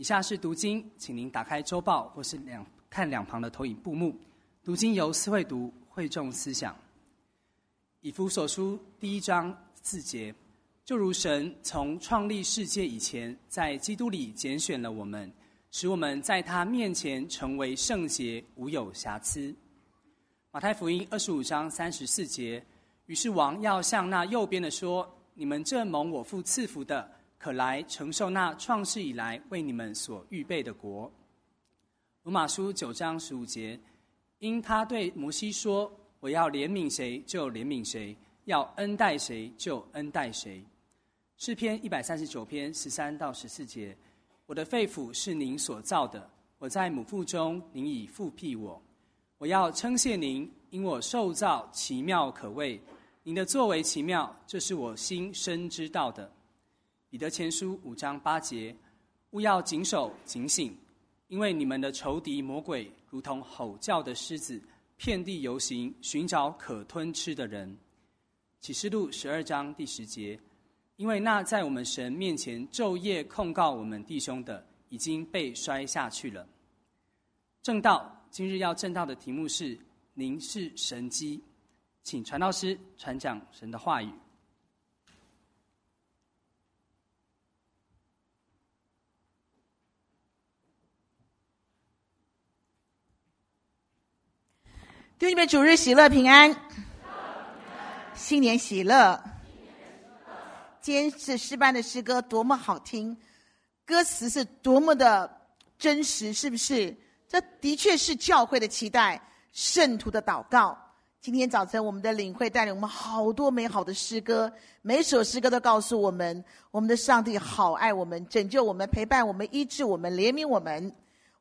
以下是读经，请您打开周报或是两看两旁的投影布幕。读经由思会读，会众思想。以弗所书第一章四节，就如神从创立世界以前，在基督里拣选了我们，使我们在他面前成为圣洁，无有瑕疵。马太福音二十五章三十四节，于是王要向那右边的说：“你们这蒙我父赐福的，可来承受那创世以来为你们所预备的国。”罗马书九章十五节。因他对摩西说：“我要怜悯谁就怜悯谁，要恩待谁就恩待谁。”诗篇一百三十九篇十三到十四节：“我的肺腑是您所造的，我在母腹中，您已覆庇我。我要称谢您，因我受造奇妙可畏，您的作为奇妙，这是我心深知道的。”彼得前书五章八节：“务要谨守警醒。”因为你们的仇敌魔鬼如同吼叫的狮子，遍地游行，寻找可吞吃的人。启示录十二章第十节，因为那在我们神面前昼夜控告我们弟兄的，已经被摔下去了。正道，今日要正道的题目是“您是神机”，请传道师传讲神的话语。弟兄们，主日喜乐平安，新年喜乐。今天是诗班的诗歌，多么好听，歌词是多么的真实，是不是？这的确是教会的期待，圣徒的祷告。今天早晨，我们的领会带领我们好多美好的诗歌，每首诗歌都告诉我们，我们的上帝好爱我们，拯救我们，陪伴我们，医治我们，怜悯我们。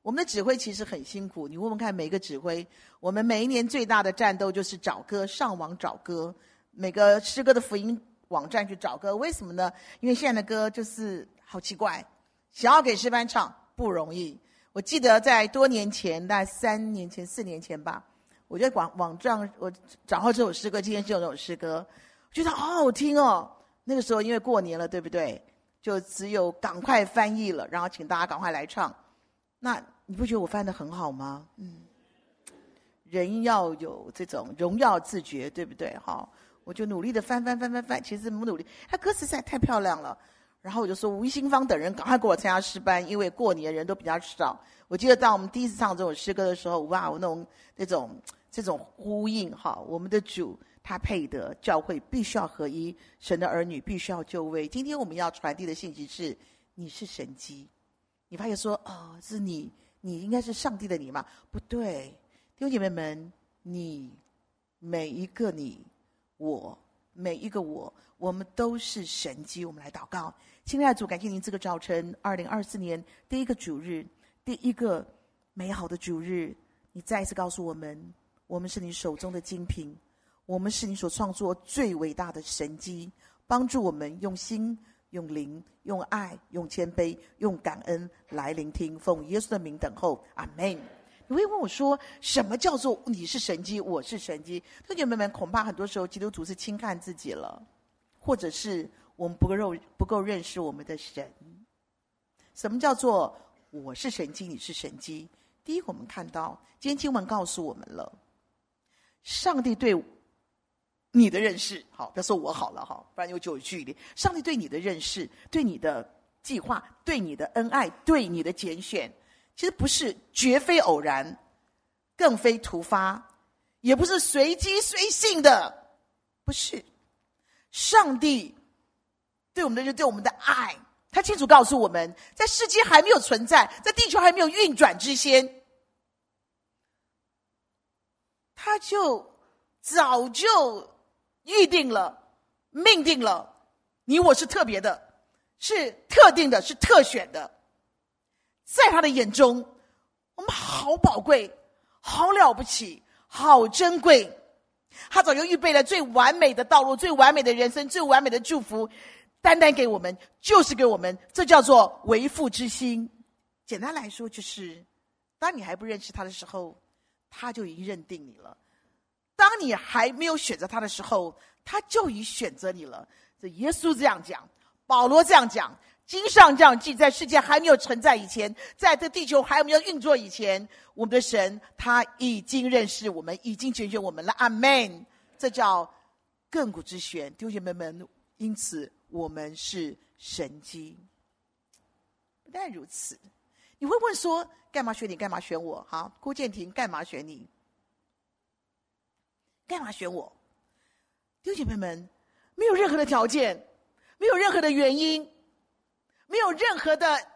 我们的指挥其实很辛苦，你问问看，每个指挥，我们每一年最大的战斗就是找歌，上网找歌，每个诗歌的福音网站去找歌。为什么呢？因为现在的歌就是好奇怪，想要给诗班唱不容易。我记得在多年前，大概三年前、四年前吧，我在网网站我找到这首诗歌，今天就有这首诗歌，我觉得好好听哦。那个时候因为过年了，对不对？就只有赶快翻译了，然后请大家赶快来唱。那你不觉得我翻得很好吗？嗯，人要有这种荣耀自觉，对不对？哈，我就努力的翻翻翻翻翻，其实不努力。他歌词实在太漂亮了，然后我就说吴新芳等人赶快给我参加诗班，因为过年人都比较少。我记得当我们第一次唱这种诗歌的时候，哇，我那种那种这种呼应，哈，我们的主他配得，教会必须要合一，神的儿女必须要就位。今天我们要传递的信息是：你是神机。你发现说，哦，是你，你应该是上帝的你吗？不对，弟兄姐妹们，你每一个你，我每一个我，我们都是神机。我们来祷告，亲爱的主，感谢您这个早晨，二零二四年第一个主日，第一个美好的主日，你再一次告诉我们，我们是你手中的精品，我们是你所创作最伟大的神机，帮助我们用心。用灵、用爱、用谦卑、用感恩来聆听，奉耶稣的名等候，阿门。你会问我说：“什么叫做你是神迹，我是神迹？”弟兄姐妹们，恐怕很多时候基督徒是轻看自己了，或者是我们不够不够认识我们的神。什么叫做我是神迹，你是神迹？第一，我们看到今天经文告诉我们了，上帝对。你的认识，好，不要说我好了哈，不然又就有距离。上帝对你的认识，对你的计划，对你的恩爱，对你的拣选，其实不是，绝非偶然，更非突发，也不是随机随性的，不是。上帝对我们的认，对我们的爱，他清楚告诉我们，在世界还没有存在，在地球还没有运转之前，他就早就。预定了，命定了，你我是特别的，是特定的，是特选的，在他的眼中，我们好宝贵，好了不起，好珍贵。他早就预备了最完美的道路，最完美的人生，最完美的祝福，单单给我们，就是给我们。这叫做为父之心。简单来说，就是当你还不认识他的时候，他就已经认定你了。当你还没有选择他的时候，他就已选择你了。这耶稣这样讲，保罗这样讲，经上这样记，在世界还没有存在以前，在这地球还没有运作以前，我们的神他已经认识我们，已经拣选我们了。阿门。这叫亘古之选，弟兄姐妹们。因此，我们是神经。不但如此，你会问说：干嘛选你？干嘛选我？好，郭建廷，干嘛选你？干嘛选我？弟兄姐妹们，没有任何的条件，没有任何的原因，没有任何的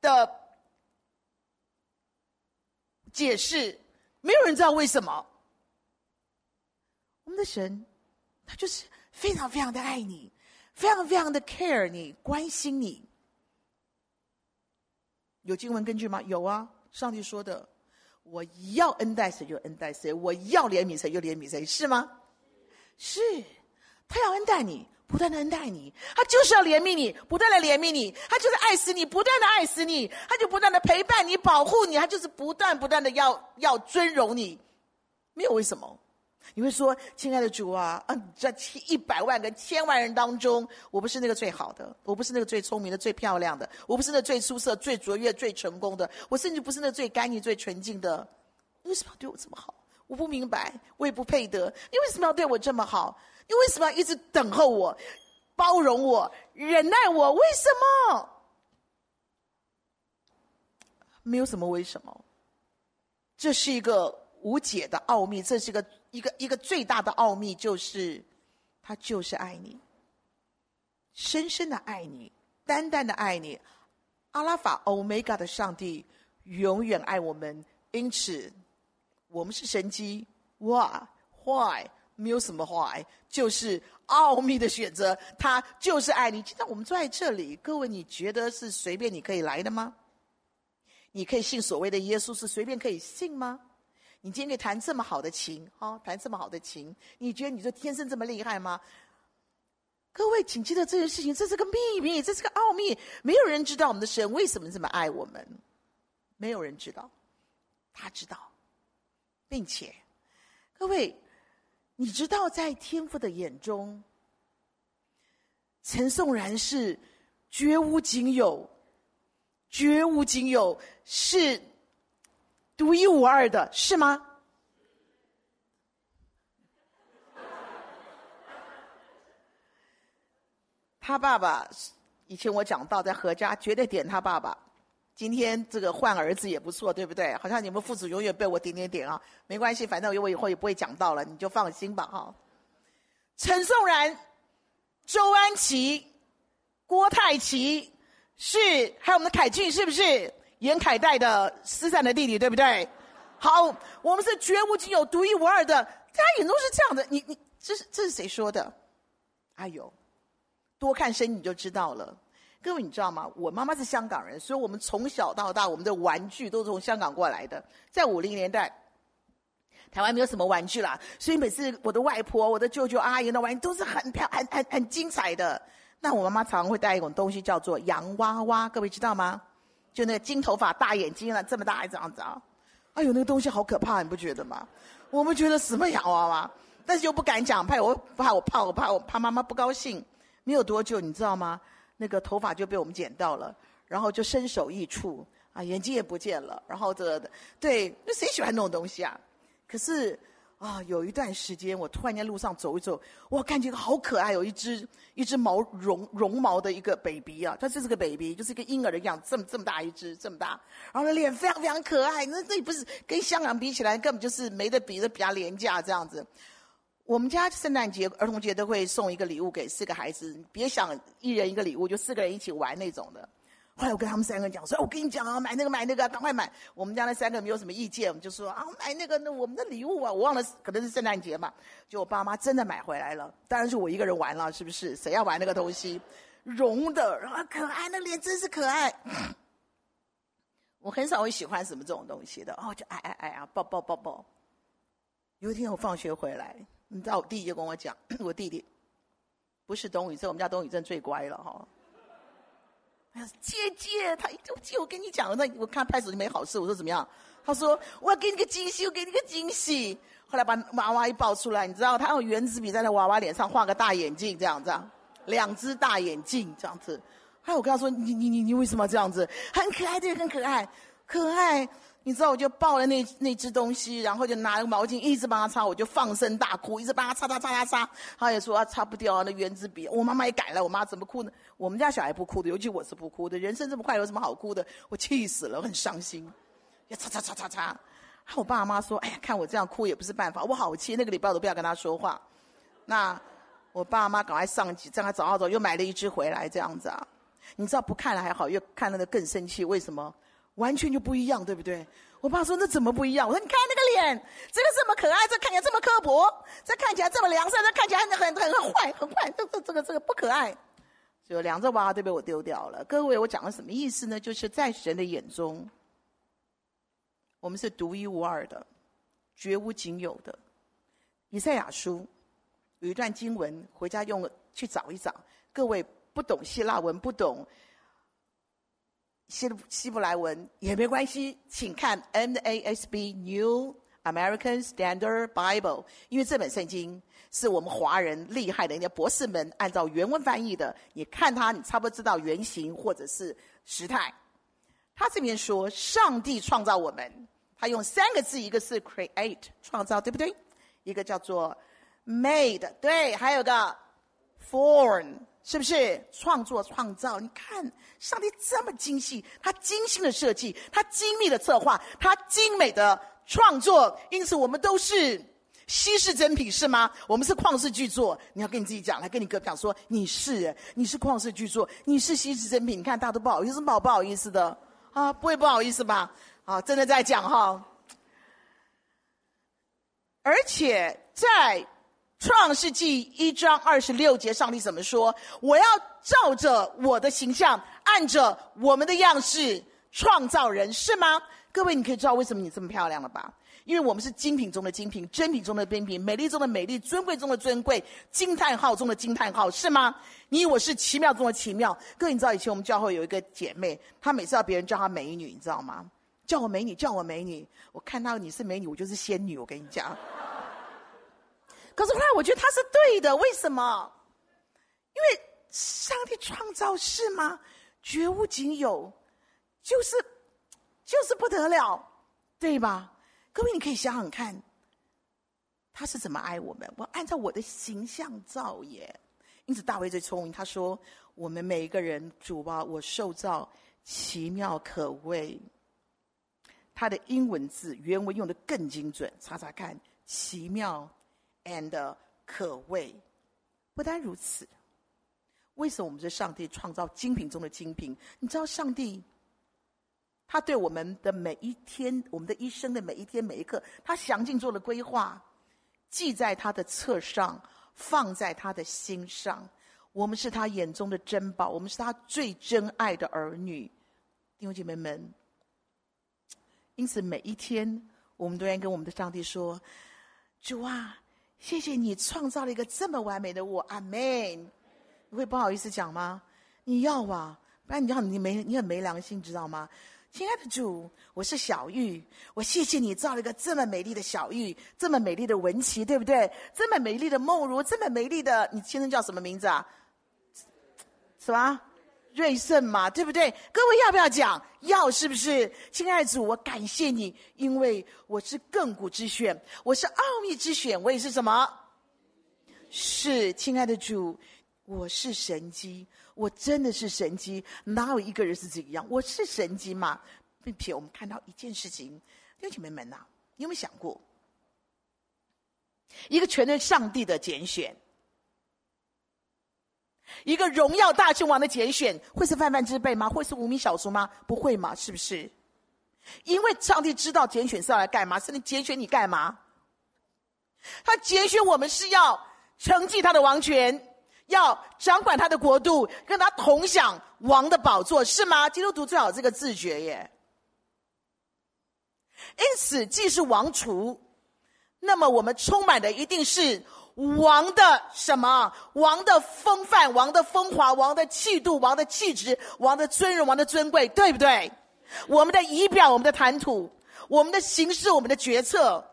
的解释，没有人知道为什么。我们的神，他就是非常非常的爱你。非常非常的 care 你，关心你。有经文根据吗？有啊，上帝说的，我要恩待谁就恩待谁，我要怜悯谁就怜悯谁，是吗？是，他要恩待你，不断的恩待你，他就是要怜悯你，不断的怜悯你，他就是爱死你，不断的爱死你，他就不断的陪伴你，保护你，他就是不断不断的要要尊荣你，没有为什么。你会说：“亲爱的主啊，嗯，这一百万个千万人当中，我不是那个最好的，我不是那个最聪明的、最漂亮的，我不是那最出色、最卓越、最成功的，我甚至不是那最干净、最纯净的。你为什么要对我这么好？我不明白，我也不配得。你为什么要对我这么好？你为什么要一直等候我、包容我、忍耐我？为什么？没有什么为什么，这是一个无解的奥秘，这是一个。”一个一个最大的奥秘就是，他就是爱你，深深的爱你，单单的爱你。阿拉法、欧米伽的上帝永远爱我们，因此我们是神迹。哇，why？没有什么 why，就是奥秘的选择。他就是爱你。现在我们坐在这里，各位，你觉得是随便你可以来的吗？你可以信所谓的耶稣是随便可以信吗？你今天弹这么好的琴，哈、弹这么好的琴，你觉得你就天生这么厉害吗？各位，请记得这件事情，这是个秘密，这是个奥秘，没有人知道我们的神为什么这么爱我们，没有人知道，他知道，并且，各位，你知道在天父的眼中，陈颂然是绝无仅有，绝无仅有是。独一无二的是吗？他爸爸以前我讲到，在何家绝对点他爸爸。今天这个换儿子也不错，对不对？好像你们父子永远被我点点点啊，没关系，反正我以后也不会讲到了，你就放心吧，哈。陈颂然、周安琪、郭泰琪是，还有我们的凯俊，是不是？严凯带的失散的弟弟，对不对？好，我们是绝无仅有、独一无二的，大家也都是这样的。你你，这是这是谁说的？哎呦，多看声你就知道了。各位，你知道吗？我妈妈是香港人，所以我们从小到大，我们的玩具都是从香港过来的。在五零年代，台湾没有什么玩具啦，所以每次我的外婆、我的舅舅、阿姨的玩具都是很漂、很很很精彩的。那我妈妈常常会带一种东西，叫做洋娃娃，各位知道吗？就那个金头发、大眼睛了，这么大一张子啊！哎呦，那个东西好可怕，你不觉得吗？我们觉得什么洋娃娃，但是又不敢讲，怕我怕我怕我怕我怕妈妈不高兴。没有多久，你知道吗？那个头发就被我们剪到了，然后就身首异处啊，眼睛也不见了，然后这个对，那谁喜欢那种东西啊？可是。啊，有一段时间，我突然间路上走一走，哇，感觉好可爱，有一只一只毛绒绒毛的一个 baby 啊，它就是个 baby，就是一个婴儿的样，这么这么大一只，这么大，然后脸非常非常可爱，那那不是跟香港比起来，根本就是没得比的，比较廉价这样子。我们家圣诞节、儿童节都会送一个礼物给四个孩子，别想一人一个礼物，就四个人一起玩那种的。后来我跟他们三个讲说：“我跟你讲啊，买那个买那个，赶快买！”我们家那三个没有什么意见，我们就说：“啊，买那个那我们的礼物啊，我忘了可能是圣诞节嘛。”就我爸妈真的买回来了，当然是我一个人玩了，是不是？谁要玩那个东西？绒的，然后可爱，那脸真是可爱。我很少会喜欢什么这种东西的，哦，就爱爱爱啊，抱抱抱抱。有一天我放学回来，你知道我弟弟就跟我讲，我弟弟不是董宇正，我们家董宇正最乖了哈。姐姐，他我姐，我跟你讲，那我看拍手就没好事。我说怎么样？他说我要给你个惊喜，我给你个惊喜。后来把娃娃一抱出来，你知道他用原子笔在那娃娃脸上画个大眼镜，这样子，两只大眼镜这样子。后来我跟他说：“你你你你为什么这样子？很可爱，对，很可爱，可爱。”你知道，我就抱了那那只东西，然后就拿个毛巾一直帮他擦，我就放声大哭，一直帮他擦擦擦擦擦。他也说啊擦不掉那原子笔，我妈妈也改了。我妈怎么哭呢？我们家小孩不哭的，尤其我是不哭的。人生这么快，有什么好哭的？我气死了，我很伤心。要擦擦擦擦擦。我爸妈说：“哎呀，看我这样哭也不是办法。”我好气，那个礼拜我都不要跟他说话。那我爸妈赶快上去，这样找好找又买了一只回来，这样子啊。你知道不看了还好，越看了那更生气。为什么？完全就不一样，对不对？我爸说：“那怎么不一样？”我说：“你看那个脸，这个这么可爱，这看起来这么刻薄，这看起来这么良善，这看起来很很很坏，很坏。这这这个这个不可爱。”就两只娃娃都被我丢掉了。各位，我讲的什么意思呢？就是在神的眼中，我们是独一无二的，绝无仅有的。以赛亚书有一段经文，回家用去找一找。各位不懂希腊文，不懂。希希伯来文也没关系，请看 NASB New American Standard Bible，因为这本圣经是我们华人厉害的人家博士们按照原文翻译的。你看它，你差不多知道原型或者是时态。他这边说，上帝创造我们，他用三个字，一个是 create 创造，对不对？一个叫做 made，对，还有个 form。是不是创作创造？你看，上帝这么精细，他精心的设计，他精密的策划，他精美的创作，因此我们都是稀世珍品，是吗？我们是旷世巨作。你要跟你自己讲，来跟你哥讲说，你是，你是旷世巨作，你是稀世珍品。你看，大家都不好意思，不好不好意思的啊，不会不好意思吧？啊，真的在讲哈，而且在。创世纪一章二十六节，上帝怎么说？我要照着我的形象，按着我们的样式创造人，是吗？各位，你可以知道为什么你这么漂亮了吧？因为我们是精品中的精品，珍品中的珍品，美丽中的美丽，尊贵中的尊贵，惊叹号中的惊叹号，是吗？你我是奇妙中的奇妙。各位，你知道以前我们教会有一个姐妹，她每次要别人叫她美女，你知道吗？叫我美女，叫我美女。我看到你是美女，我就是仙女。我跟你讲。可是后来我觉得他是对的，为什么？因为上帝创造是吗？绝无仅有，就是就是不得了，对吧？各位，你可以想想看，他是怎么爱我们？我按照我的形象造耶。因此大卫最聪明，他说：“我们每一个人，主啊，我受造奇妙可畏。”他的英文字原文用的更精准，查查看，奇妙。And 可畏，不单如此，为什么我们是上帝创造精品中的精品？你知道上帝，他对我们的每一天，我们的一生的每一天每一刻，他详尽做了规划，记在他的册上，放在他的心上。我们是他眼中的珍宝，我们是他最珍爱的儿女，弟兄姐妹们。因此，每一天，我们都要跟我们的上帝说：“主啊。”谢谢你创造了一个这么完美的我，阿门。你会不好意思讲吗？你要啊，不然你要你没你很没良心，你知道吗？亲爱的主，我是小玉，我谢谢你造了一个这么美丽的小玉，这么美丽的文琪，对不对？这么美丽的梦如，这么美丽的，你先生叫什么名字啊？什么？瑞胜嘛，对不对？各位要不要讲？要，是不是？亲爱的主，我感谢你，因为我是亘古之选，我是奥秘之选，我也是什么？是，亲爱的主，我是神机，我真的是神机，哪有一个人是这个样？我是神机嘛？并且我们看到一件事情，弟兄姐妹们呐、你有没有想过，一个全能上帝的拣选？一个荣耀大君王的拣选，会是泛泛之辈吗？会是无名小卒吗？不会嘛？是不是？因为上帝知道拣选是要来干嘛？是你拣选你干嘛？他拣选我们是要承继他的王权，要掌管他的国度，跟他同享王的宝座，是吗？基督徒最好这个自觉耶。因此，既是王储，那么我们充满的一定是。王的什么？王的风范，王的风华，王的气度，王的气质，王的尊荣，王的尊贵，对不对？我们的仪表，我们的谈吐，我们的行事，我们的决策，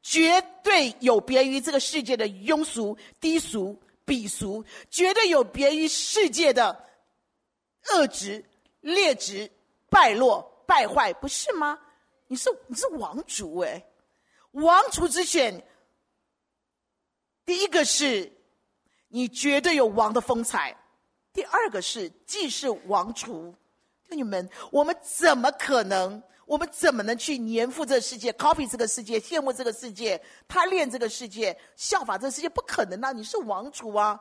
绝对有别于这个世界的庸俗、低俗、鄙俗，绝对有别于世界的恶质、劣质、败落、败坏，不是吗？你是你是王族哎，王族之选，第一个是，你绝对有王的风采；第二个是，既是王族，弟兄们，我们怎么可能？我们怎么能去黏附这个世界，copy 这个世界，羡慕这个世界，贪恋这个世界，效法这个世界？不可能啊！你是王族啊！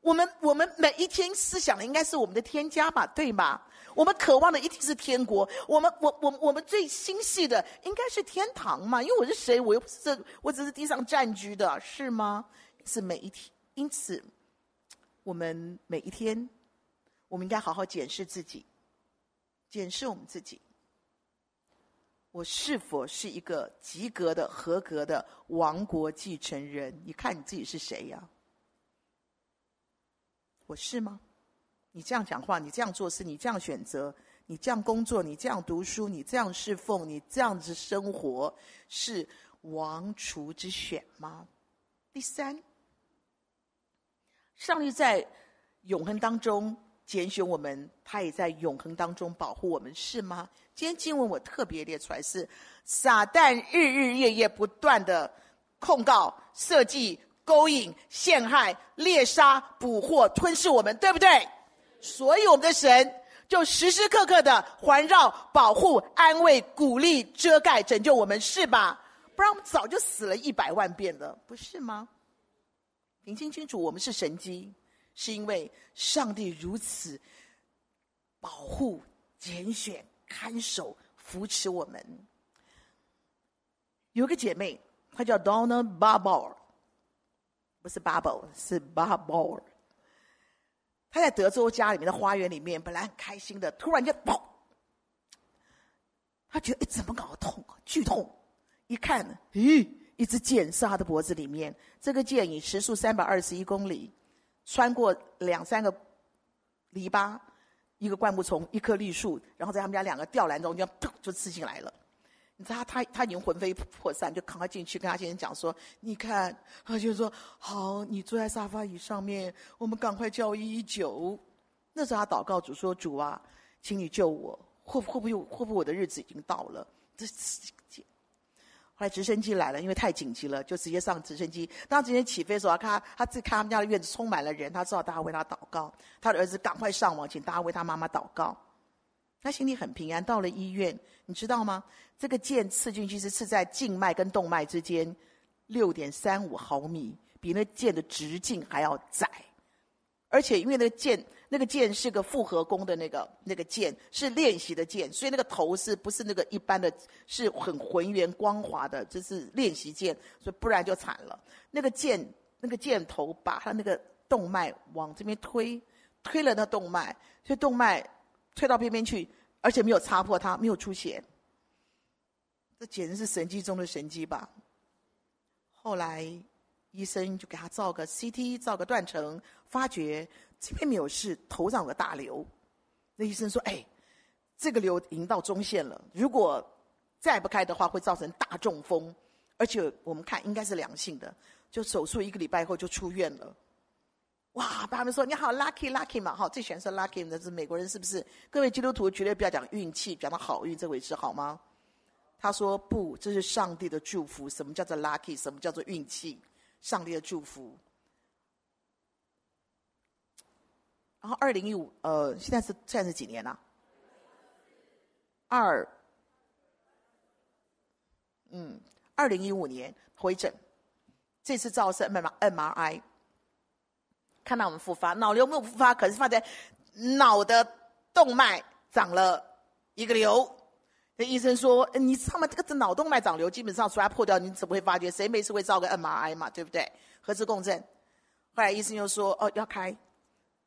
我们我们每一天思想的应该是我们的天家吧，对吗？我们渴望的一定是天国。我们我我我们最心系的应该是天堂嘛？因为我是谁？我又不是，我只是地上暂居的，是吗？是每一天，因此，我们每一天，我们应该好好检视自己，检视我们自己。我是否是一个及格的、合格的王国继承人？你看你自己是谁呀？我是吗？你这样讲话，你这样做事，你这样选择，你这样工作，你这样读书，你这样侍奉，你这样子生活，是王储之选吗？第三，上帝在永恒当中拣选我们，他也在永恒当中保护我们，是吗？今天经文我特别列出来是，撒旦日日夜夜不断的控告、设计、勾引、陷害、猎杀、捕获、吞噬我们，对不对？所以我们的神就时时刻刻的环绕、保护、安慰、鼓励、遮盖、拯救我们，是吧？不然我们早就死了一百万遍了，不是吗？听清清楚，我们是神迹，是因为上帝如此保护、拣选。看守、扶持我们。有个姐妹，她叫 Donna Barbour，不是 Bubble，是 Barbour。她在德州家里面的花园里面，本来很开心的，突然间，砰！她觉得，哎，怎么搞的痛？剧痛！一看，咦，一支箭射他的脖子里面。这个箭以时速三百二十一公里，穿过两三个篱笆。一个灌木丛，一棵绿树，然后在他们家两个吊篮中间，砰就刺进来了。你知道他他他已经魂飞魄散，就赶快进去跟他先生讲说：“你看，他就说好，你坐在沙发椅上面，我们赶快叫一一九。”那时候他祷告主说：“主啊，请你救我，会会不会会不会我的日子已经到了？”这。后来直升机来了，因为太紧急了，就直接上直升机。当直升机起飞的时候，他他自己看他们家的院子充满了人，他知道大家为他祷告。他的儿子赶快上网，请大家为他妈妈祷告。他心里很平安。到了医院，你知道吗？这个箭刺进去是刺在静脉跟动脉之间，六点三五毫米，比那箭的直径还要窄。而且因为那个箭。那个箭是个复合弓的那个那个箭，是练习的箭，所以那个头是不是那个一般的，是很浑圆光滑的，这是练习箭，所以不然就惨了。那个箭，那个箭头把他那个动脉往这边推，推了那动脉，所以动脉推到边边去，而且没有擦破它，没有出血。这简直是神迹中的神迹吧。后来医生就给他照个 CT，照个断层，发觉。这边没有事，头上有个大瘤。那医生说：“哎，这个瘤已经到中线了，如果再不开的话，会造成大中风。而且我们看应该是良性的，就手术一个礼拜后就出院了。哇！爸爸们说你好，lucky lucky 嘛，好，最喜欢说 lucky 的是美国人，是不是？各位基督徒绝对不要讲运气，讲到好运这回事，好吗？他说不，这是上帝的祝福。什么叫做 lucky？什么叫做运气？上帝的祝福。”然后二零一五，呃，现在是现在是几年了？二，嗯，二零一五年回诊，这次照是 M M R I，看到我们复发，脑瘤没有复发，可是发现脑的动脉长了一个瘤。那医生说，你知道吗？这个脑动脉长瘤，基本上出来破掉，你怎么会发觉？谁没事会照个 MRI 嘛，对不对？核磁共振。后来医生又说，哦，要开。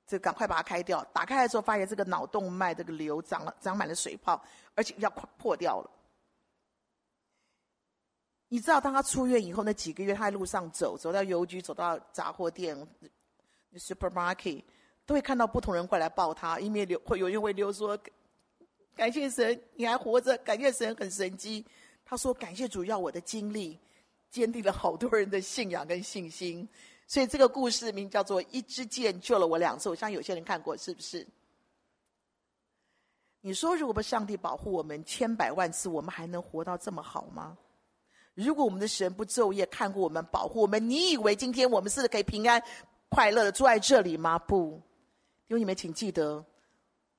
这赶快把它开掉。打开的时候，发现这个脑动脉这个瘤长了，长满了水泡，而且要破掉了。你知道，当他出院以后，那几个月他在路上走，走到邮局，走到杂货店，supermarket，都会看到不同人过来抱他，因为流会有人会流说：“感谢神，你还活着，感谢神很神迹。”他说：“感谢主，要我的经历坚定了好多人的信仰跟信心。”所以这个故事名叫做《一支箭救了我两次》，我相信有些人看过，是不是？你说，如果不上帝保护我们千百万次，我们还能活到这么好吗？如果我们的神不昼夜看顾我们、保护我们，你以为今天我们是可以平安、快乐的坐在这里吗？不，因为你们请记得，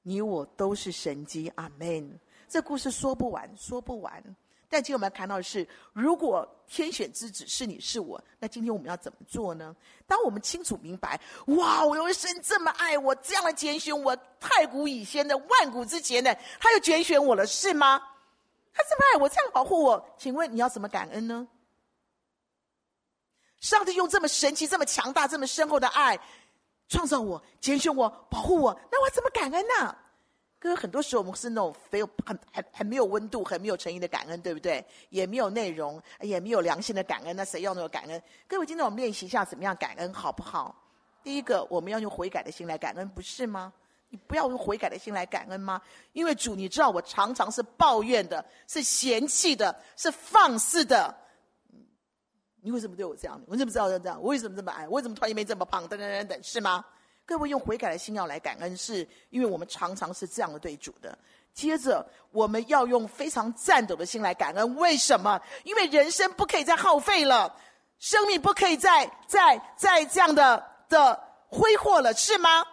你我都是神机。阿门。这故事说不完，说不完。但今天我们要看到的是，如果天选之子是你是我，那今天我们要怎么做呢？当我们清楚明白，哇，我的神这么爱我，这样的拣选我，太古以先的，万古之前的，他又拣选我了，是吗？他这么爱我，这样保护我，请问你要怎么感恩呢？上帝用这么神奇、这么强大、这么深厚的爱创造我、拣选我、保护我，那我怎么感恩呢？哥，很多时候我们是那种没有很很很没有温度、很没有诚意的感恩，对不对？也没有内容，也没有良心的感恩。那谁要那种感恩？各位，今天我们练习一下怎么样感恩，好不好？第一个，我们要用悔改的心来感恩，不是吗？你不要用悔改的心来感恩吗？因为主，你知道我常常是抱怨的，是嫌弃的，是放肆的。你为什么对我这样？我怎么知道这样？我为什么这么矮？我为什么突然间没这么胖？等等等等，是吗？各位用悔改的心要来感恩，是因为我们常常是这样的对主的。接着，我们要用非常颤抖的心来感恩。为什么？因为人生不可以再耗费了，生命不可以再再再这样的的挥霍了，是吗？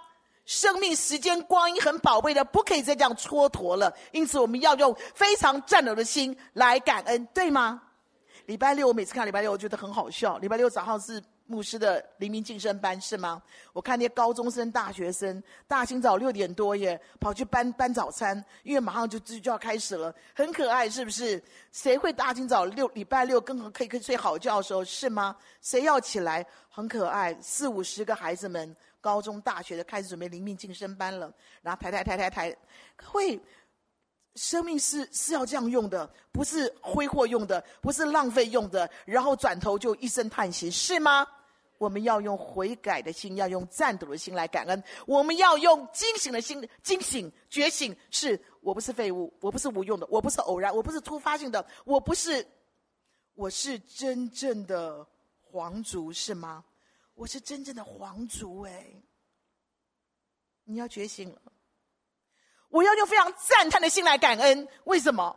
生命时间光阴很宝贵的，不可以再这样蹉跎了。因此，我们要用非常颤抖的心来感恩，对吗？礼拜六，我每次看礼拜六，我觉得很好笑。礼拜六早上是。牧师的黎明晋升班是吗？我看那些高中生、大学生，大清早六点多耶，跑去搬搬早餐，因为马上就就就要开始了，很可爱，是不是？谁会大清早六礼拜六更可以可以睡好觉的时候是吗？谁要起来？很可爱，四五十个孩子们，高中、大学的开始准备黎明晋升班了，然后抬抬抬抬抬，会，生命是是要这样用的，不是挥霍用的，不是浪费用的，然后转头就一声叹息，是吗？我们要用悔改的心，要用战抖的心来感恩。我们要用惊醒的心，惊醒、觉醒，是我不是废物，我不是无用的，我不是偶然，我不是突发性的，我不是，我是真正的皇族，是吗？我是真正的皇族，哎，你要觉醒了。我要用非常赞叹的心来感恩，为什么？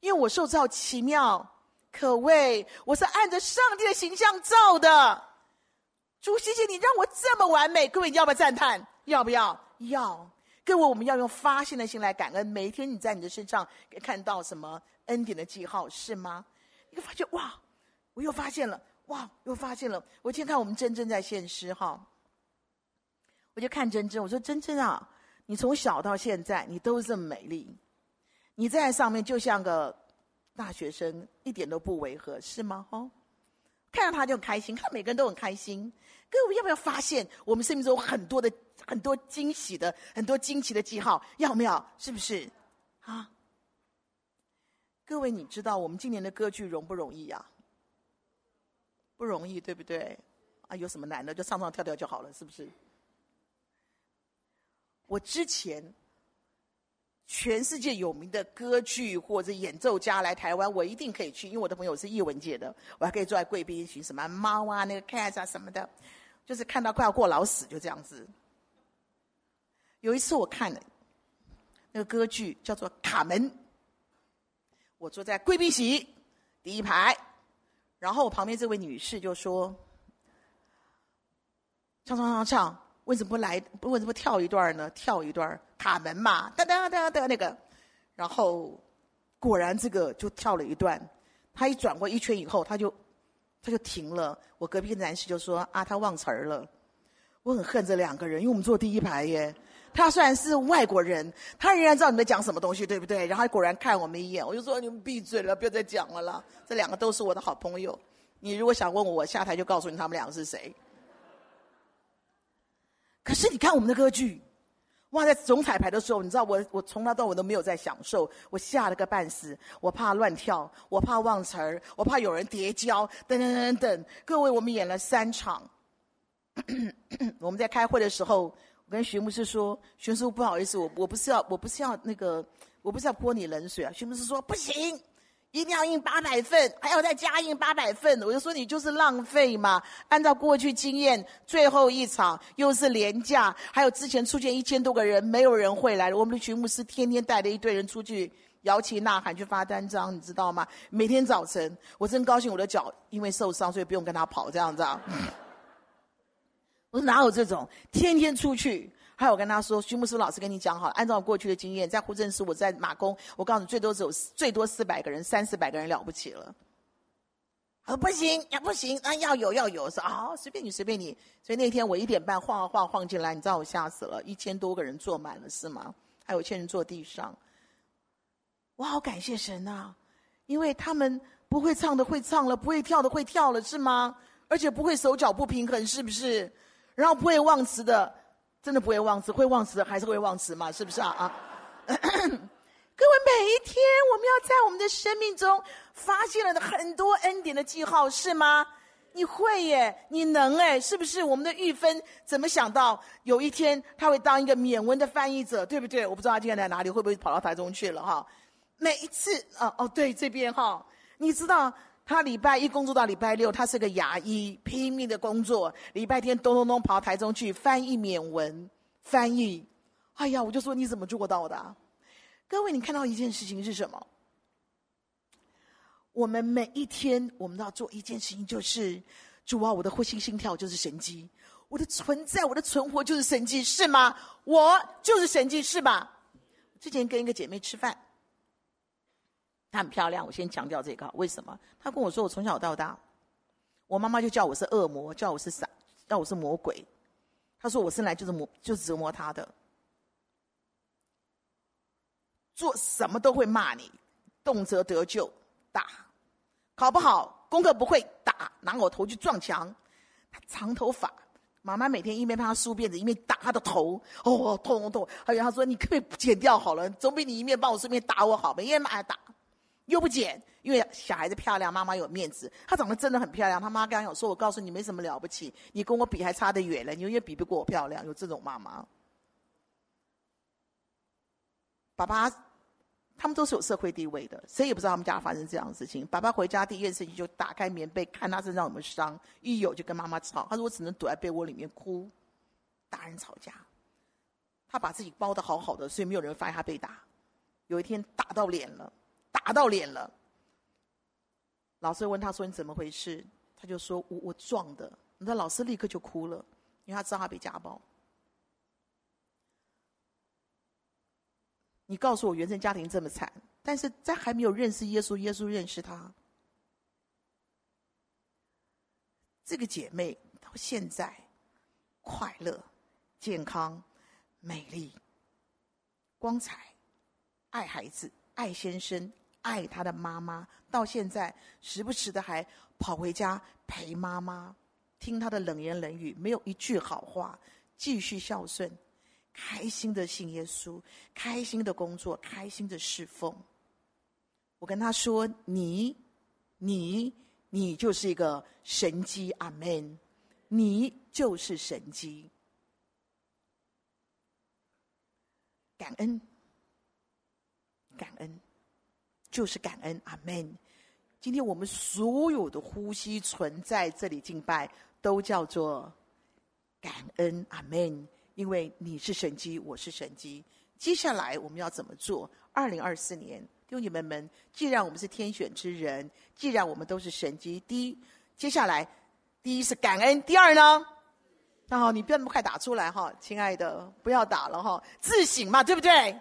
因为我受造奇妙可畏，我是按着上帝的形象造的。主，谢谢你让我这么完美。各位，你要不要赞叹？要不要？要。各位，我们要用发现的心来感恩。每一天，你在你的身上看到什么恩典的记号，是吗？你会发现，哇，我又发现了，哇，又发现了。我今天看我们珍珍在献诗哈，我就看珍珍，我说珍珍啊，你从小到现在，你都这么美丽，你在上面就像个大学生，一点都不违和，是吗？哈。看到他就很开心，看到每个人都很开心。各位要不要发现，我们生命中很多的、很多惊喜的、很多惊奇的记号？要不要？是不是？啊！各位，你知道我们今年的歌剧容不容易啊？不容易，对不对？啊，有什么难的？就上上跳跳就好了，是不是？我之前。全世界有名的歌剧或者演奏家来台湾，我一定可以去，因为我的朋友是艺文界的，我还可以坐在贵宾席，什么猫啊、那个 cat 啊什么的，就是看到快要过劳死，就这样子。有一次我看了那个歌剧叫做《卡门》，我坐在贵宾席第一排，然后我旁边这位女士就说：“唱唱唱唱。”为什么不来？为什么跳一段呢？跳一段卡门嘛，哒哒哒哒那个，然后果然这个就跳了一段。他一转过一圈以后，他就他就停了。我隔壁的男士就说：“啊，他忘词儿了。”我很恨这两个人，因为我们坐第一排耶。他虽然是外国人，他仍然知道你们在讲什么东西，对不对？然后果然看我们一眼，我就说：“你们闭嘴了，不要再讲了啦。”这两个都是我的好朋友。你如果想问我，我下台就告诉你他们两个是谁。可是你看我们的歌剧，哇，在总彩排的时候，你知道我我从来到尾都没有在享受，我吓了个半死，我怕乱跳，我怕忘词儿，我怕有人跌跤，等等等等。各位，我们演了三场，我们在开会的时候，我跟徐牧师说：“徐牧师不好意思，我我不是要我不是要那个我不是要泼你冷水啊。”徐牧师说：“不行，一定要印八百份，还要再加印八百份。我就说你就是浪费嘛。按照过去经验，最后一场又是廉价，还有之前出现一千多个人，没有人会来。我们的群牧师天天带着一堆人出去摇旗呐喊去发单张，你知道吗？每天早晨，我真高兴，我的脚因为受伤，所以不用跟他跑这样子。啊。我说哪有这种天天出去？还有我跟他说，徐牧师老师跟你讲好了，按照我过去的经验，在户政事，我在马公，我告诉你，最多只有最多四百个人，三四百个人了不起了。他说不行，呀不行，啊要有要有，我说啊随便你随便你。所以那天我一点半晃啊晃晃进来，你知道我吓死了，一千多个人坐满了是吗？还有一千人坐地上。我好感谢神啊，因为他们不会唱的会唱了，不会跳的会跳了是吗？而且不会手脚不平衡是不是？然后不会忘词的。真的不会忘词，会忘词还是会忘词嘛？是不是啊？啊，各位，每一天我们要在我们的生命中发现了很多恩典的记号，是吗？你会耶，你能哎，是不是？我们的玉芬怎么想到有一天他会当一个缅文的翻译者，对不对？我不知道他今天在哪里，会不会跑到台中去了哈？每一次，哦哦，对，这边哈，你知道。他礼拜一工作到礼拜六，他是个牙医，拼命的工作。礼拜天咚咚咚跑台中去翻译缅文，翻译。哎呀，我就说你怎么做到的？各位，你看到一件事情是什么？我们每一天我们都要做一件事情，就是主啊，我的呼吸心跳就是神迹，我的存在，我的存活就是神迹，是吗？我就是神迹，是吧？之前跟一个姐妹吃饭。她很漂亮，我先强调这个。为什么？她跟我说，我从小到大，我妈妈就叫我是恶魔，叫我是傻，叫我是魔鬼。她说我生来就是魔，就是折磨她的，做什么都会骂你，动辄得咎打，考不好功课不会打，拿我头去撞墙。长头发，妈妈每天一边帮她梳辫子，一边打她的头，哦，痛痛痛！还有她说你可不可以剪掉好了，总比你一面帮我顺便打我好，一边骂还打。又不剪，因为小孩子漂亮，妈妈有面子。她长得真的很漂亮。她妈刚刚有说：“我告诉你，没什么了不起，你跟我比还差得远了，你永远比不过我漂亮。”有这种妈妈。爸爸，他们都是有社会地位的，谁也不知道他们家发生这样的事情。爸爸回家第一件事情就打开棉被，看他身上有没有伤，一有就跟妈妈吵。他说：“我只能躲在被窝里面哭。”大人吵架，他把自己包得好好的，所以没有人发现他被打。有一天打到脸了。打到脸了，老师问他说：“你怎么回事？”他就说：“我我撞的。”那老师立刻就哭了，因为他知道他被家暴。你告诉我原生家庭这么惨，但是在还没有认识耶稣，耶稣认识他。这个姐妹到现在快乐、健康、美丽、光彩、爱孩子、爱先生。爱他的妈妈，到现在时不时的还跑回家陪妈妈，听他的冷言冷语，没有一句好话，继续孝顺，开心的信耶稣，开心的工作，开心的侍奉。我跟他说：“你，你，你就是一个神机，阿门！你就是神机，感恩，感恩。”就是感恩，阿门。今天我们所有的呼吸存在这里敬拜，都叫做感恩，阿门。因为你是神机，我是神机。接下来我们要怎么做？二零二四年，弟兄姐妹们，既然我们是天选之人，既然我们都是神机，第一，接下来第一是感恩，第二呢？那好，你不要那么快打出来哈，亲爱的，不要打了哈，自省嘛，对不对？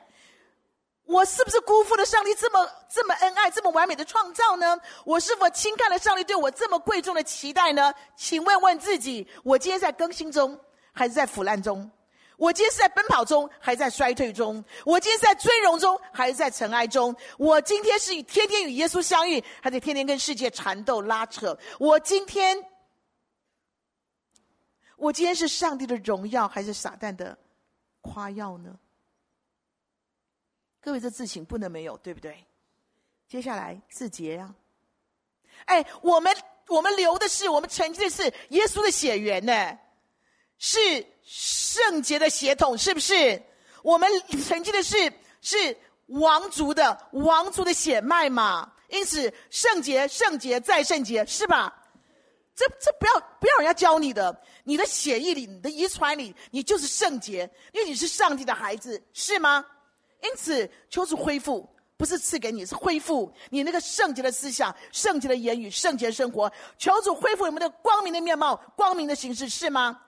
我是不是辜负了上帝这么这么恩爱、这么完美的创造呢？我是否轻看了上帝对我这么贵重的期待呢？请问问自己：我今天在更新中，还是在腐烂中？我今天是在奔跑中，还是在衰退中？我今天是在尊荣中，还是在尘埃中？我今天是天天与耶稣相遇，还是天天跟世界缠斗拉扯？我今天，我今天是上帝的荣耀，还是撒旦的夸耀呢？各位，这自省不能没有，对不对？接下来自洁呀！哎，我们我们流的是，我们承继的是耶稣的血缘呢，是圣洁的血统，是不是？我们承继的是是王族的王族的血脉嘛？因此，圣洁、圣洁再圣洁，是吧？这这不要不要人家教你的，你的血液里、你的遗传里，你就是圣洁，因为你是上帝的孩子，是吗？因此，求主恢复，不是赐给你，是恢复你那个圣洁的思想、圣洁的言语、圣洁的生活。求主恢复我们的光明的面貌、光明的形式，是吗？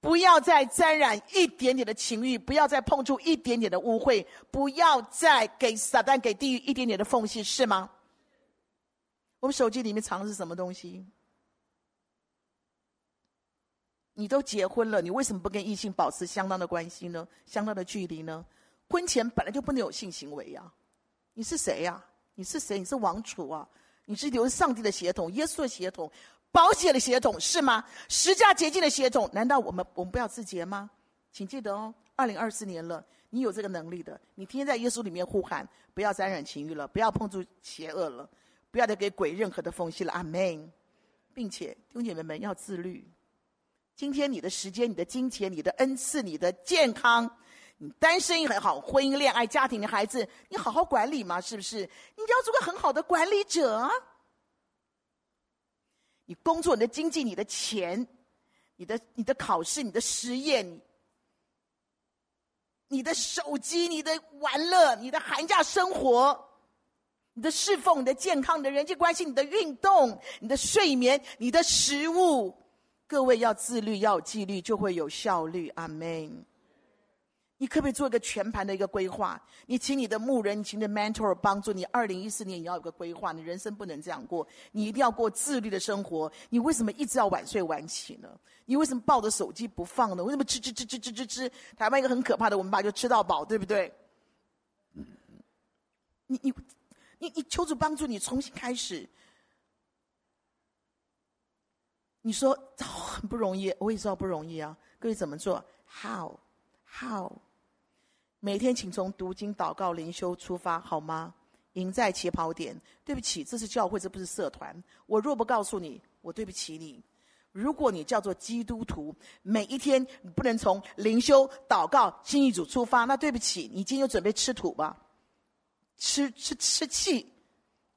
不要再沾染一点点的情欲，不要再碰触一点点的污秽，不要再给撒旦、给地狱一点点的缝隙，是吗？我们手机里面藏的是什么东西？你都结婚了，你为什么不跟异性保持相当的关系呢？相当的距离呢？婚前本来就不能有性行为呀、你是谁呀、你是谁？你是王储啊！你是流上帝的血统，耶稣的血统，保险的血统，是吗？十架洁净的血统，难道我们我们不要自洁吗？请记得哦，二零二四年了，你有这个能力的，你天天在耶稣里面呼喊，不要沾染情欲了，不要碰触邪恶了。不要再给鬼任何的缝隙了，阿门，并且弟兄姐妹们要自律。今天你的时间、你的金钱、你的恩赐、你的健康，你单身也很好，婚姻、恋爱、家庭的孩子，你好好管理嘛，是不是？你要做个很好的管理者。你工作、你的经济、你的钱、你的你的考试、你的实验、你的手机、你的玩乐、你的寒假生活。你的侍奉、你的健康、你的人际关系、你的运动、你的睡眠、你的食物，各位要自律，要纪律，就会有效率。阿门。你可不可以做一个全盘的一个规划？你请你的牧人，你请你的 mentor 帮助你。二零一四年你要有个规划，你人生不能这样过，你一定要过自律的生活。你为什么一直要晚睡晚起呢？你为什么抱着手机不放呢？为什么吃吃吃吃吃吃吃？台湾一个很可怕的文化，就吃到饱，对不对？你你。你你求主帮助你重新开始。你说哦，很不容易，我也知道不容易啊。各位怎么做？How how？每天请从读经、祷告、灵修出发，好吗？赢在起跑点。对不起，这是教会，这不是社团。我若不告诉你，我对不起你。如果你叫做基督徒，每一天你不能从灵修、祷告、信义主出发，那对不起，你今天就准备吃土吧。吃吃吃气，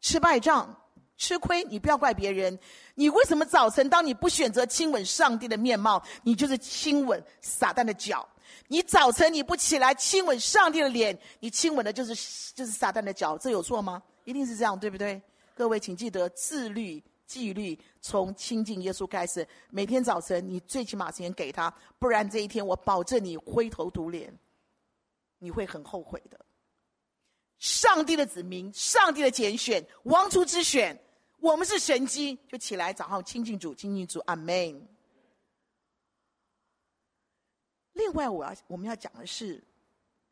吃败仗，吃亏，你不要怪别人。你为什么早晨当你不选择亲吻上帝的面貌，你就是亲吻撒旦的脚？你早晨你不起来亲吻上帝的脸，你亲吻的就是就是撒旦的脚，这有错吗？一定是这样，对不对？各位请记得自律纪律，从亲近耶稣开始。每天早晨你最起码时间给他，不然这一天我保证你灰头土脸，你会很后悔的。上帝的子民，上帝的拣选，王族之选，我们是神机，就起来早上亲近主，亲近主，阿门。另外，我要我们要讲的是，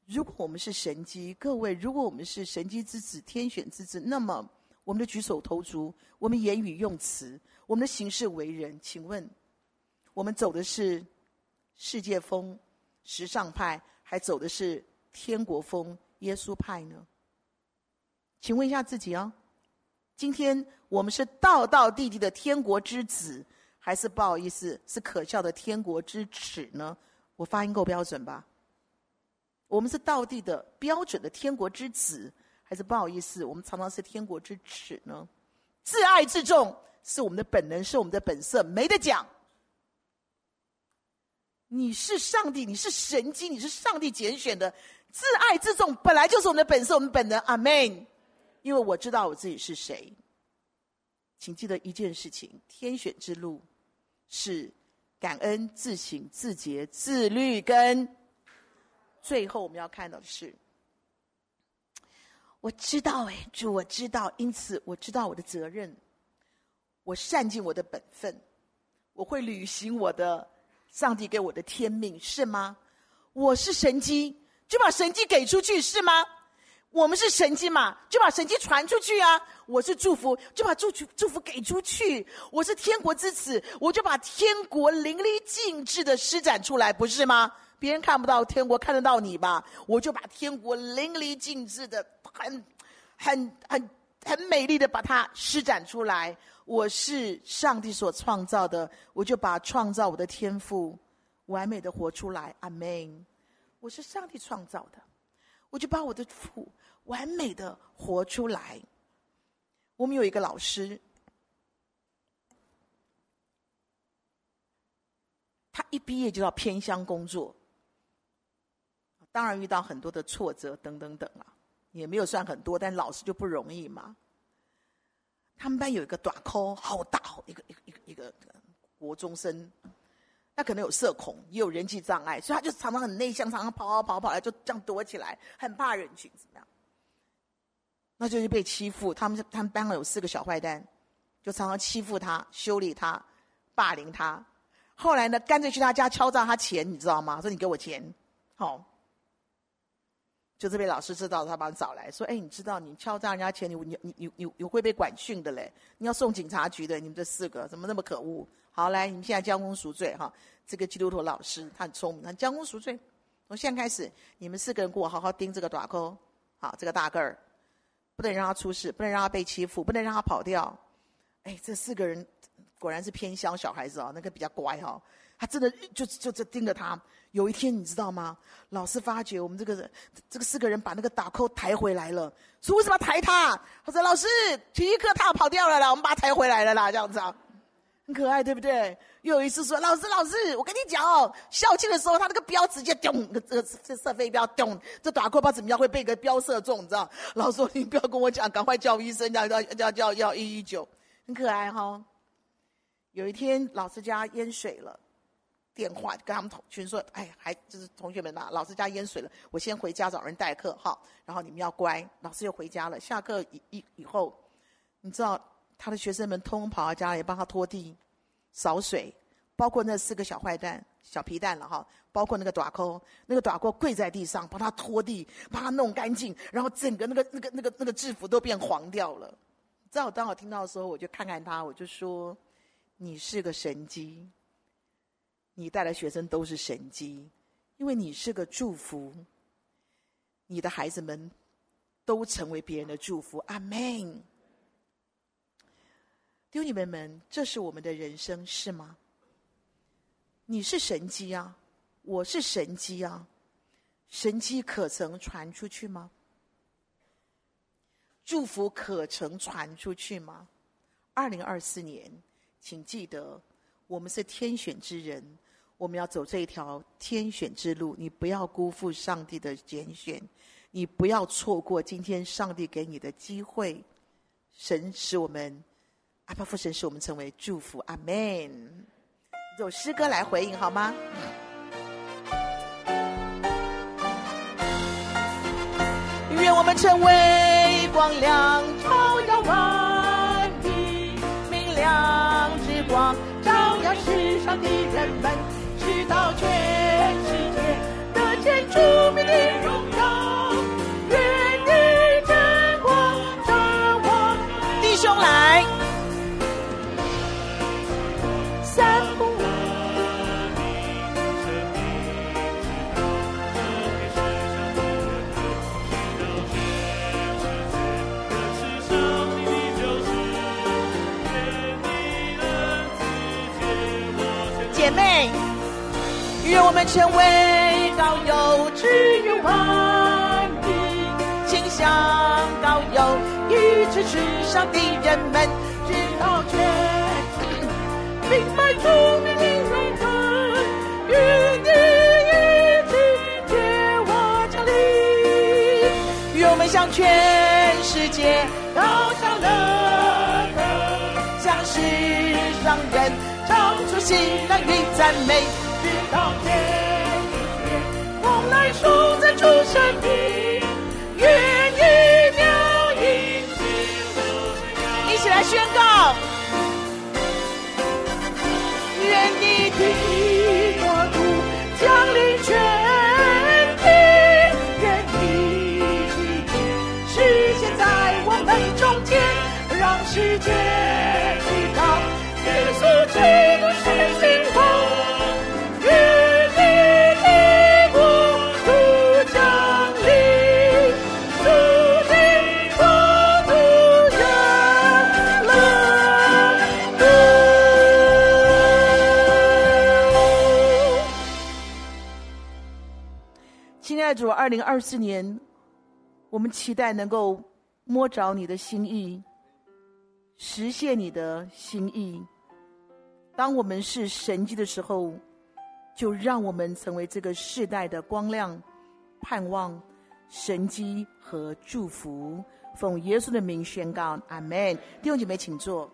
如果我们是神机，各位，如果我们是神机之子、天选之子，那么我们的举手投足，我们言语用词，我们的行事为人，请问，我们走的是世界风、时尚派，还走的是天国风、耶稣派呢？请问一下自己哦，今天我们是道道地地的天国之子，还是不好意思是可笑的天国之耻呢？我发音够标准吧？我们是道地的标准的天国之子，还是不好意思，我们常常是天国之耻呢？自爱自重是我们的本能，是我们的本色，没得讲。你是上帝，你是神迹，你是上帝拣选的，自爱自重本来就是我们的本色，我们本能。阿门。因为我知道我自己是谁，请记得一件事情：天选之路是感恩、自省、自洁、自律，跟最后我们要看到的是，我知道，哎，主，我知道，因此我知道我的责任，我善尽我的本分，我会履行我的上帝给我的天命，是吗？我是神迹，就把神迹给出去，是吗？我们是神迹嘛，就把神迹传出去啊！我是祝福，就把祝福祝福给出去。我是天国之子，我就把天国淋漓尽致的施展出来，不是吗？别人看不到天国，看得到你吧？我就把天国淋漓尽致的、很、很、很、很美丽的把它施展出来。我是上帝所创造的，我就把创造我的天赋完美的活出来。阿门。我是上帝创造的。我就把我的父完美的活出来。我们有一个老师，他一毕业就到偏乡工作，当然遇到很多的挫折等等等啊，也没有算很多，但老师就不容易嘛。他们班有一个短扣，好大，一个一个一个一个国中生。他可能有社恐，也有人际障碍，所以他就常常很内向，常常跑跑跑跑来，就这样躲起来，很怕人群，那就是被欺负。他们他们班上有四个小坏蛋，就常常欺负他、修理他、霸凌他。后来呢，干脆去他家敲诈他钱，你知道吗？说你给我钱，好、就是被老师知道，他把你找来说：“哎，你知道你敲诈人家钱，你你你你你会被管训的嘞！你要送警察局的。你们这四个怎么那么可恶？好，来，你们现在将功赎罪哈！这个基督徒老师他很聪明，他将功赎罪。从现在开始，你们四个人给我好好盯这个大哥，好，这个大个儿，不能让他出事，不能让他被欺负，不能让他跑掉。哎，这四个人果然是偏乡小孩子哦，那个比较乖哦。他真的就就就盯着他。”有一天，你知道吗？老师发觉我们这个人，这个四个人把那个打扣抬回来了。说为什么抬他？他说：“老师，体育课他跑掉了啦，我们把他抬回来了啦，这样子啊，很可爱，对不对？”又有一次说：“老师，老师，我跟你讲哦，校庆的时候他那个标直接咚，这这射飞镖咚，这打扣不知道怎么样会被个标射中，你知道？老师说你不要跟我讲，赶快叫医生，要要要要要一一九，很可爱哈、有一天老师家淹水了。”电话跟他们同群说：“哎，还就是同学们呐，老师家淹水了，我先回家找人代课，哈，然后你们要乖。”老师又回家了。下课以以以后，你知道他的学生们通通跑到家里帮他拖地、扫水，包括那四个小坏蛋、小皮蛋了哈，包括那个大箍，那个大箍跪在地上帮他拖地，帮他弄干净，然后整个那个那个那个那个制服都变黄掉了。在我当我听到的时候，我就看看他，我就说：“你是个神迹。”你带的学生都是神迹，因为你是个祝福，你的孩子们都成为别人的祝福。阿门。弟兄姐妹们，这是我们的人生，是吗？你是神迹啊，我是神迹啊，神迹可曾传出去吗？祝福可曾传出去吗？二零二四年，请记得。我们是天选之人，我们要走这一条天选之路。你不要辜负上帝的拣选，你不要错过今天上帝给你的机会。神使我们，阿爸父神使我们成为祝福。阿门。有诗歌来回应好吗？愿我们成为光亮，照耀万民，明亮之光。照耀世上的人们，们成为高有智远万的倾向，高有医治世上的人们，直到全明白主名的永恒，与你一起接我降临。愿我们向全世界高声乐歌，向世上人唱出喜乐与赞美。到天天，光来守在主身边，二零二四年，我们期待能够摸着你的心意，实现你的心意。当我们是神迹的时候，就让我们成为这个世代的光亮、盼望、神迹和祝福。奉耶稣的名宣告，阿门。弟兄姐妹，请坐。